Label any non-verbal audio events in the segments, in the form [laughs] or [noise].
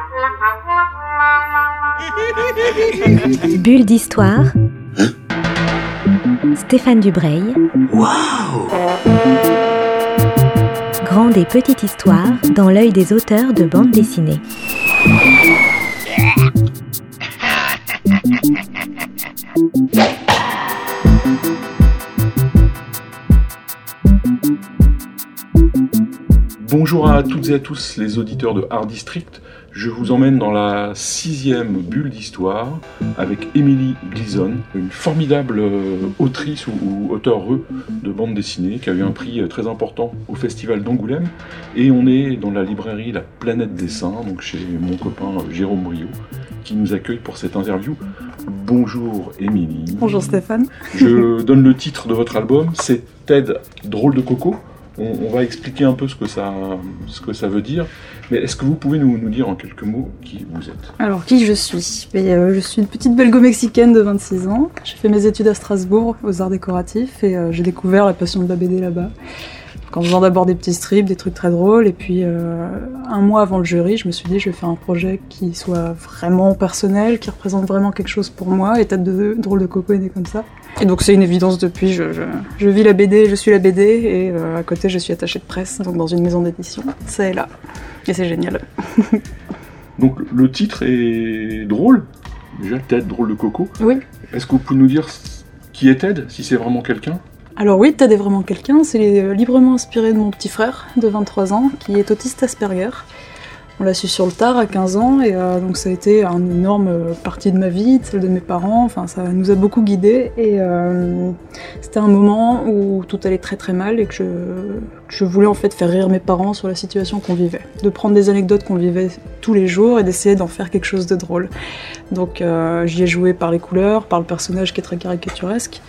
[laughs] Bulle d'histoire. Stéphane Dubreuil. Grande et petite histoire dans l'œil des auteurs de bande dessinée. Bonjour à toutes et à tous les auditeurs de Art District. Je vous emmène dans la sixième bulle d'histoire avec Emily Gleason, une formidable euh, autrice ou, ou auteur de bande dessinée qui a eu un prix euh, très important au Festival d'Angoulême. Et on est dans la librairie La Planète Dessin, donc chez mon copain euh, Jérôme Brio, qui nous accueille pour cette interview. Bonjour Émilie. Bonjour Stéphane. Je donne le titre de votre album, c'est Ted Drôle de Coco. On, va expliquer un peu ce que ça, ce que ça veut dire. Mais est-ce que vous pouvez nous, nous dire en quelques mots qui vous êtes? Alors, qui je suis? Euh, Je suis une petite belgo-mexicaine de 26 ans. J'ai fait mes études à Strasbourg aux arts décoratifs et euh, j'ai découvert la passion de la BD là-bas. En faisant d'abord des petits strips, des trucs très drôles, et puis euh, un mois avant le jury, je me suis dit je vais faire un projet qui soit vraiment personnel, qui représente vraiment quelque chose pour moi, et Tête de Drôle de Coco est comme ça. Et donc c'est une évidence depuis, je, je, je vis la BD, je suis la BD, et euh, à côté je suis attachée de presse, donc dans une maison d'édition, ça est là. Et c'est génial. [laughs] Donc le titre est drôle, déjà Ted Drôle de Coco. Oui. Est-ce que vous pouvez nous dire qui est Ted, si c'est vraiment quelqu'un? Alors oui, Ted est vraiment quelqu'un, c'est euh, librement inspiré de mon petit frère de 23 ans, qui est autiste Asperger. On l'a su sur le tard à 15 ans, et euh, donc ça a été une énorme euh, partie de ma vie, de celle de mes parents, enfin ça nous a beaucoup guidés, et euh, c'était un moment où tout allait très très mal, et que je, voulais en fait faire rire mes parents sur la situation qu'on vivait, de prendre des anecdotes qu'on vivait tous les jours et d'essayer d'en faire quelque chose de drôle. Donc j'y ai joué par les couleurs, par le personnage qui est très caricaturesque,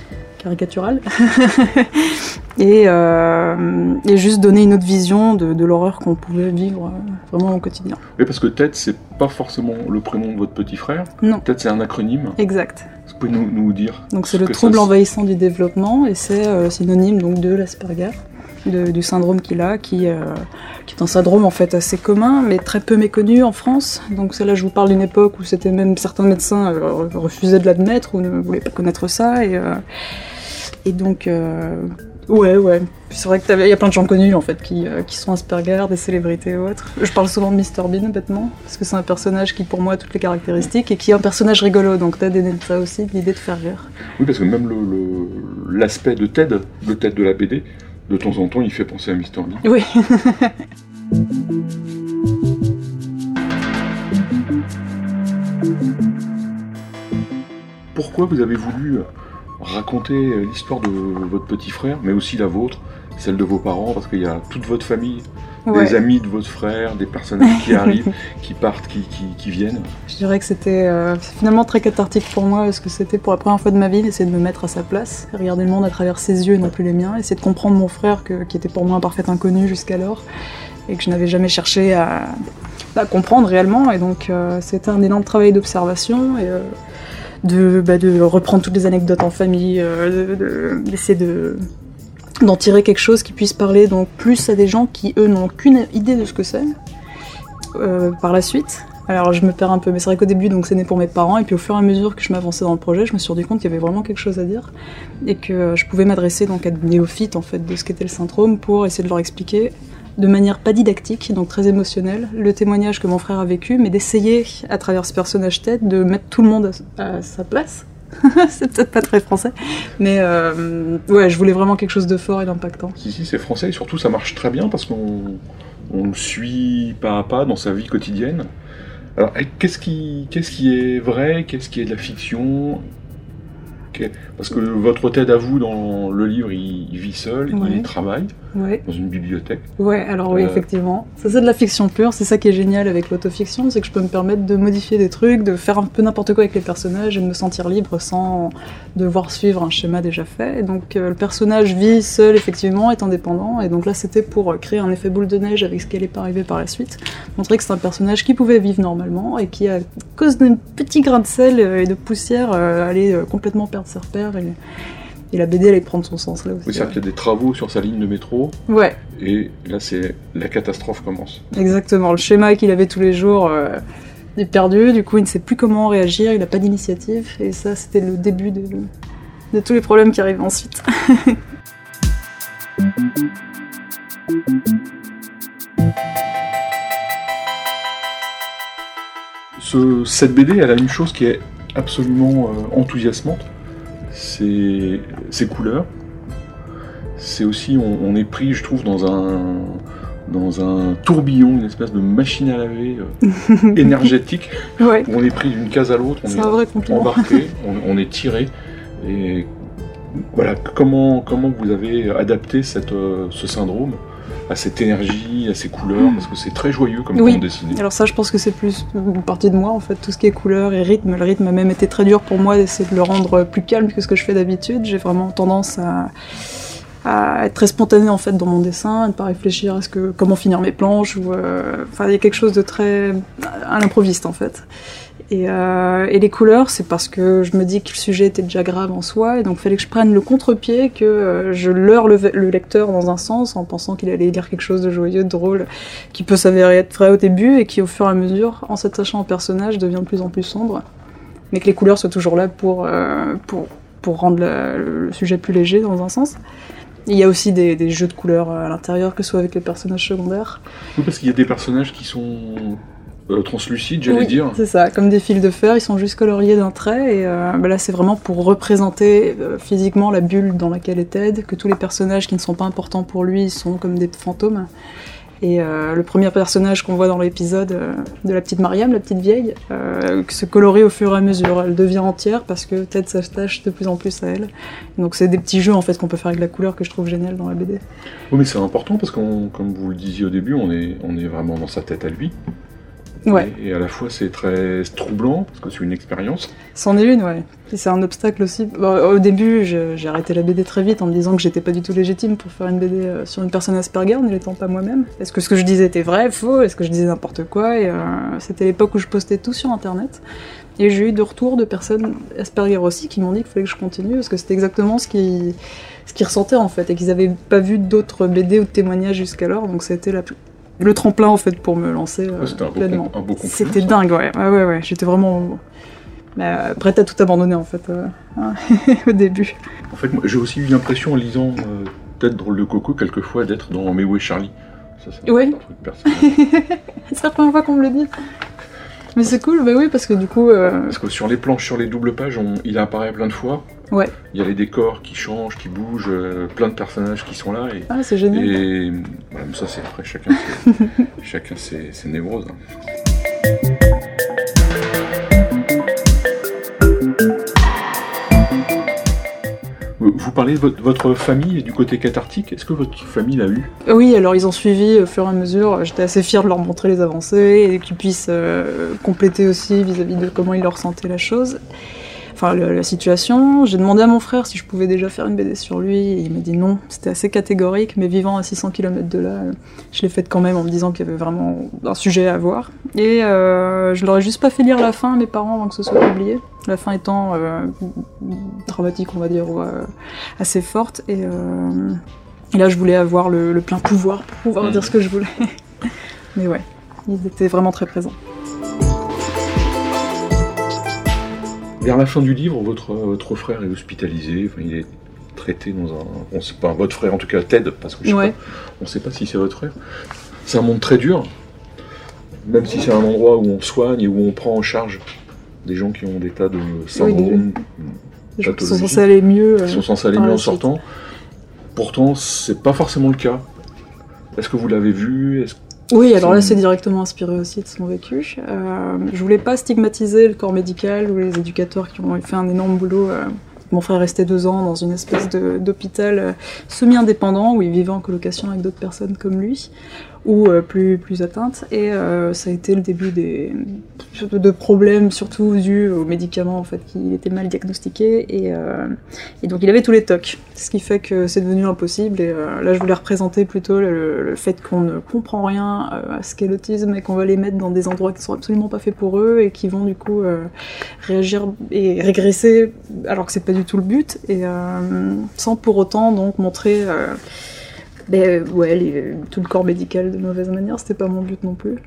caricatural, [laughs] et, euh, et, juste donner une autre vision de, de l'horreur qu'on pouvait vivre euh, vraiment au quotidien. Oui, parce que Ted, c'est pas forcément le prénom de votre petit frère. Non. Ted, c'est un acronyme. Exact. Vous pouvez nous, nous dire Donc c'est ce le trouble ça- envahissant du développement et c'est euh, synonyme donc de l'Asperger, de- du syndrome qu'il a, qui, euh, qui est un syndrome en fait assez commun mais très peu méconnu en France. Donc là je vous parle d'une époque où c'était même certains médecins euh, refusaient de l'admettre ou ne voulaient pas connaître ça et, euh, et donc euh, ouais ouais. C'est vrai qu'il y a plein de gens connus en fait qui, euh, qui sont Asperger, des célébrités et autres. Je parle souvent de Mr Bean bêtement parce que c'est un personnage qui pour moi a toutes les caractéristiques et qui est un personnage rigolo donc t'as des de ça aussi l'idée de faire rire. Oui, parce que même le- le- l'aspect de Ted, le Ted de la BD, de temps en temps, il fait penser à Mr. Bean. Oui. [laughs] Pourquoi vous avez voulu raconter euh, l'histoire de votre petit frère, mais aussi la vôtre, celle de vos parents, parce qu'il y a toute votre famille, Ouais. des amis de votre frère, des personnages qui arrivent, [laughs] qui partent, qui, qui, qui viennent. Je dirais que c'était euh, finalement très cathartique pour moi parce que c'était pour la première fois de ma vie d'essayer de me mettre à sa place, regarder le monde à travers ses yeux et non plus les miens, essayer de comprendre mon frère que- qui était pour moi un parfait inconnu jusqu'alors et que je n'avais jamais cherché à, à comprendre réellement. Et donc euh, c'était un énorme travail d'observation et euh, de, bah, de reprendre toutes les anecdotes en famille, euh, de- de- d'essayer de d'en tirer quelque chose qui puisse parler donc plus à des gens qui eux n'ont aucune idée de ce que c'est euh, par la suite. Alors je me perds un peu, mais c'est vrai qu'au début donc c'est né pour mes parents et puis au fur et à mesure que je m'avançais dans le projet, je me suis rendu compte qu'il y avait vraiment quelque chose à dire et que je pouvais m'adresser donc à des néophytes en fait de ce qu'était le syndrome pour essayer de leur expliquer de manière pas didactique, donc très émotionnelle, le témoignage que mon frère a vécu, mais d'essayer à travers ce personnage tête de mettre tout le monde à, sa place. [laughs] c'est peut-être pas très français, mais euh, ouais, je voulais vraiment quelque chose de fort et d'impactant. Si, si, c'est français, et surtout ça marche très bien parce qu'on on le suit pas à pas dans sa vie quotidienne. Alors, qu'est-ce qui, qu'est-ce qui est vrai, qu'est-ce qui est de la fiction? Parce que votre Ted à vous, dans le livre, il, il vit seul, Ouais. il travaille Ouais. dans une bibliothèque. Ouais, alors oui, Euh. effectivement. Ça, c'est de la fiction pure. C'est ça qui est génial avec l'autofiction, c'est que je peux me permettre de modifier des trucs, de faire un peu n'importe quoi avec les personnages et de me sentir libre sans devoir suivre un schéma déjà fait. Et donc, euh, le personnage vit seul, effectivement, est indépendant. Et donc là, c'était pour euh, créer un effet boule de neige avec ce qui allait pas arriver par la suite. Montrer que c'est un personnage qui pouvait vivre normalement et qui, à cause d'un petit grain de sel et de poussière, allait complètement perdre ses repères et, Et la BD, elle allait prendre son sens là aussi. Oui, c'est-à-dire qu'il y a des travaux sur sa ligne de métro, Ouais, et là, c'est la catastrophe commence. exactement. Le schéma qu'il avait tous les jours euh, est perdu, du coup, il ne sait plus comment réagir, il n'a pas d'initiative, et ça, c'était le début de, de tous les problèmes qui arrivent ensuite. [laughs] Ce- cette BD, elle a une chose qui est absolument euh, enthousiasmante, c'est ses couleurs. C'est aussi, on, on est pris, je trouve, dans un, dans un tourbillon, une espèce de machine à laver euh, [laughs] énergétique, ouais, où on est pris d'une case à l'autre, on est embarqué, on, on est tiré. Et voilà, comment, comment vous avez adapté cette, euh, ce syndrome? À cette énergie, à ces couleurs, parce que c'est très joyeux comme Oui. bande dessinée. Alors ça, je pense que c'est plus une partie de moi, en fait, tout ce qui est couleur et rythme. Le rythme a même été très dur pour moi d'essayer de le rendre plus calme que ce que je fais d'habitude. J'ai vraiment tendance à, à être très spontanée, en fait, dans mon dessin, à ne pas réfléchir à ce que, comment finir mes planches. Ou, euh, Enfin, il y a quelque chose de très à l'improviste, en fait. Et, euh, et les couleurs, c'est parce que je me dis que le sujet était déjà grave en soi, et donc il fallait que je prenne le contre-pied, que euh, je leurre le, le lecteur dans un sens, en pensant qu'il allait lire quelque chose de joyeux, de drôle, qui peut s'avérer être vrai au début, et qui au fur et à mesure, en s'attachant au personnage, devient de plus en plus sombre. Mais que les couleurs soient toujours là pour, euh, pour, rendre le sujet plus léger dans un sens. Il y a aussi des, des jeux de couleurs à l'intérieur, que ce soit avec les personnages secondaires. Oui, parce qu'il y a des personnages qui sont euh, translucides, j'allais Oui, dire. C'est ça, comme des fils de fer, ils sont juste coloriés d'un trait, et euh, bah là c'est vraiment pour représenter euh, physiquement la bulle dans laquelle est Ted, que tous les personnages qui ne sont pas importants pour lui sont comme des fantômes. Et euh, le premier personnage qu'on voit dans l'épisode de la petite Mariam, la petite vieille, se colorie au fur et à mesure. Elle devient entière parce que Ted s'attache de plus en plus à elle. Donc c'est des petits jeux en fait qu'on peut faire avec la couleur que je trouve génial dans la BD. Oui, mais c'est important parce qu'on, comme vous le disiez au début, on est, on est vraiment dans sa tête à lui. Ouais. Et, à la fois, c'est très troublant parce que c'est une expérience. C'en est une, ouais. Et c'est un obstacle aussi. Bon, au début, j'ai arrêté la BD très vite en me disant que j'étais pas du tout légitime pour faire une BD euh, sur une personne Asperger, ne l'étant pas moi-même. Est-ce que ce que je disais était vrai, faux Est-ce que je disais n'importe quoi Et euh, c'était l'époque où je postais tout sur Internet. Et j'ai eu de retours de personnes Asperger aussi qui m'ont dit qu'il fallait que je continue parce que c'était exactement ce qu'ils ce qu'ils ressentaient en fait et qu'ils avaient pas vu d'autres BD ou de témoignages jusqu'alors. Donc c'était la plus- le tremplin en fait pour me lancer euh, Ouais, pleinement. C'était dingue, ouais. Ouais, ouais, ouais. J'étais vraiment bah, prête à tout abandonner en fait euh, hein, [laughs] au début. En fait, j'ai aussi eu l'impression en lisant euh, Tête drôle de coco quelquefois d'être dans Mais où est Charlie Ça, c'est un truc personnel. [laughs] C'est la première fois qu'on me le dit. Mais c'est cool, bah oui, parce que du coup, euh, Parce que sur les planches, sur les doubles pages, on- il apparaît plein de fois. Ouais. Il y a les décors qui changent, qui bougent, euh, plein de personnages qui sont là. Et, ah, c'est génial. et voilà, mais ça, c'est après chacun, ses- [laughs] chacun ses, ses névroses. hein. Vous parlez de votre, famille du côté cathartique. Est-ce que votre famille l'a eu? Oui, alors ils ont suivi au fur et à mesure. J'étais assez fière de leur montrer les avancées et qu'ils puissent euh, compléter aussi vis-à-vis de comment ils leur sentaient la chose. Enfin, le- la situation. J'ai demandé à mon frère si je pouvais déjà faire une BD sur lui et il m'a dit non. C'était assez catégorique, mais vivant à 600 km de là, je l'ai faite quand même en me disant qu'il y avait vraiment un sujet à voir. Et euh, je leur ai juste pas fait lire la fin à mes parents avant que ce soit publié. La fin étant euh, dramatique, on va dire, ou euh, assez forte. Et, euh, et là, je voulais avoir le, le plein pouvoir pour pouvoir Mhm. dire ce que je voulais. [laughs] Mais ouais, ils étaient vraiment très présents. Vers la fin du livre, votre, votre frère est hospitalisé. Enfin, il est traité dans un. On sait pas, votre frère en tout cas, Ted, parce que je sais Ouais. pas, on ne sait pas si c'est votre frère. C'est un monde très dur, même si c'est un endroit où on soigne et où on prend en charge des gens qui ont des tas de syndromes gens qui sont censés aller mieux. qui euh, sont censés aller mieux en sortant. Pourtant, c'est pas forcément le cas. Est-ce que vous l'avez vu? Est-ce- Oui, alors là, C'est- directement inspiré aussi de son vécu. Euh, je voulais pas stigmatiser le corps médical ou les éducateurs qui ont fait un énorme boulot. euh. Mon frère restait deux ans dans une espèce d'hôpital euh, semi-indépendant où il vivait en colocation avec d'autres personnes comme lui. Ou euh, plus, plus atteinte. Et euh, ça a été le début de problèmes, surtout dus aux médicaments en fait, qu'il était mal diagnostiqué. Et, euh, et, donc il avait tous les tocs, ce qui fait que c'est devenu impossible. Et là, je voulais représenter plutôt le, le fait qu'on ne comprend rien à ce qu'est l'autisme et qu'on va les mettre dans des endroits qui ne sont absolument pas faits pour eux et qui vont du coup réagir et régresser alors que c'est pas du tout le but. Et sans pour autant donc montrer ben ouais, tout le corps médical de mauvaise manière, c'était pas mon but non plus.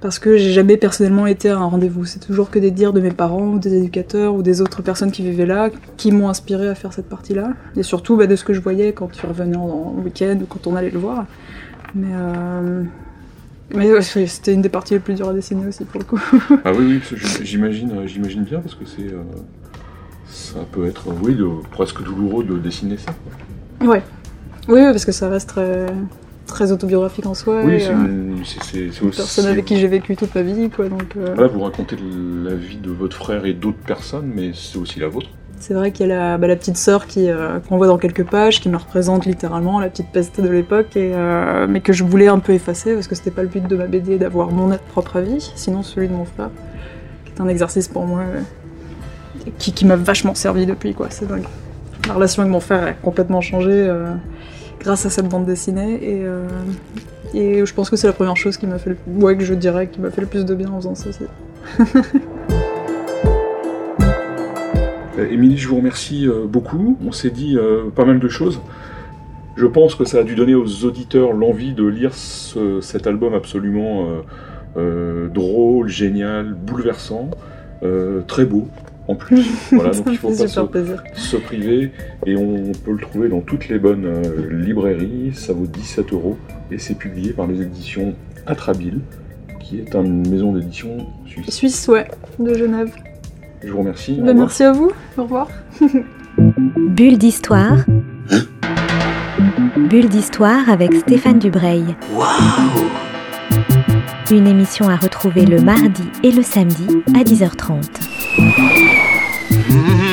Parce que j'ai jamais personnellement été à un rendez-vous. C'est toujours que des dires de mes parents ou des éducateurs ou des autres personnes qui vivaient là qui m'ont inspiré à faire cette partie-là. Et surtout bah, de ce que je voyais quand tu revenais en, week-end ou quand on allait le voir. Mais, euh... Mais c'était une des parties les plus dures à dessiner aussi pour le coup. [laughs] ah oui, oui, j'imagine, euh, j'imagine bien parce que c'est, euh, ça peut être, oui, presque douloureux de dessiner ça. Ouais, oui, parce que ça reste très, très autobiographique en soi. Oui, c'est euh, aussi. Une personne avec qui j'ai vécu toute ma vie, quoi. Donc, euh... vous racontez la vie de votre frère et d'autres personnes, mais c'est aussi la vôtre. C'est vrai qu'il y a la, bah, la petite sœur euh, qu'on voit dans quelques pages, qui me représente littéralement, la petite peste de l'époque, euh, mais que je voulais un peu effacer parce que c'était pas le but de ma BD d'avoir mon propre avis, sinon celui de mon frère, qui est un exercice pour moi qui, qui m'a vachement servi depuis, quoi. C'est dingue. La relation avec mon frère a complètement changé grâce à cette bande dessinée. Et, euh, et je pense que c'est la première chose qui m'a fait, le... ouais, que je dirais, qui m'a fait le plus de bien en faisant ça. [laughs] Euh, Émilie, je vous remercie euh, beaucoup. On s'est dit pas mal de choses. Je pense que ça a dû donner aux auditeurs l'envie de lire cet album absolument drôle, génial, bouleversant, très beau en plus. Voilà, donc il faut [laughs] pas se, priver et on peut le trouver dans toutes les bonnes euh, librairies. Ça vaut 17 euros et c'est publié par les éditions Atrabile, qui est une maison d'édition suisse. Suisse, ouais, de Genève. Je vous remercie. Ben, merci à vous. Au revoir. [laughs] Bulle d'histoire. Bulle d'histoire avec Stéphane Dubreuil. Une émission à retrouver le mardi et le samedi à 10h30. Mm-hmm.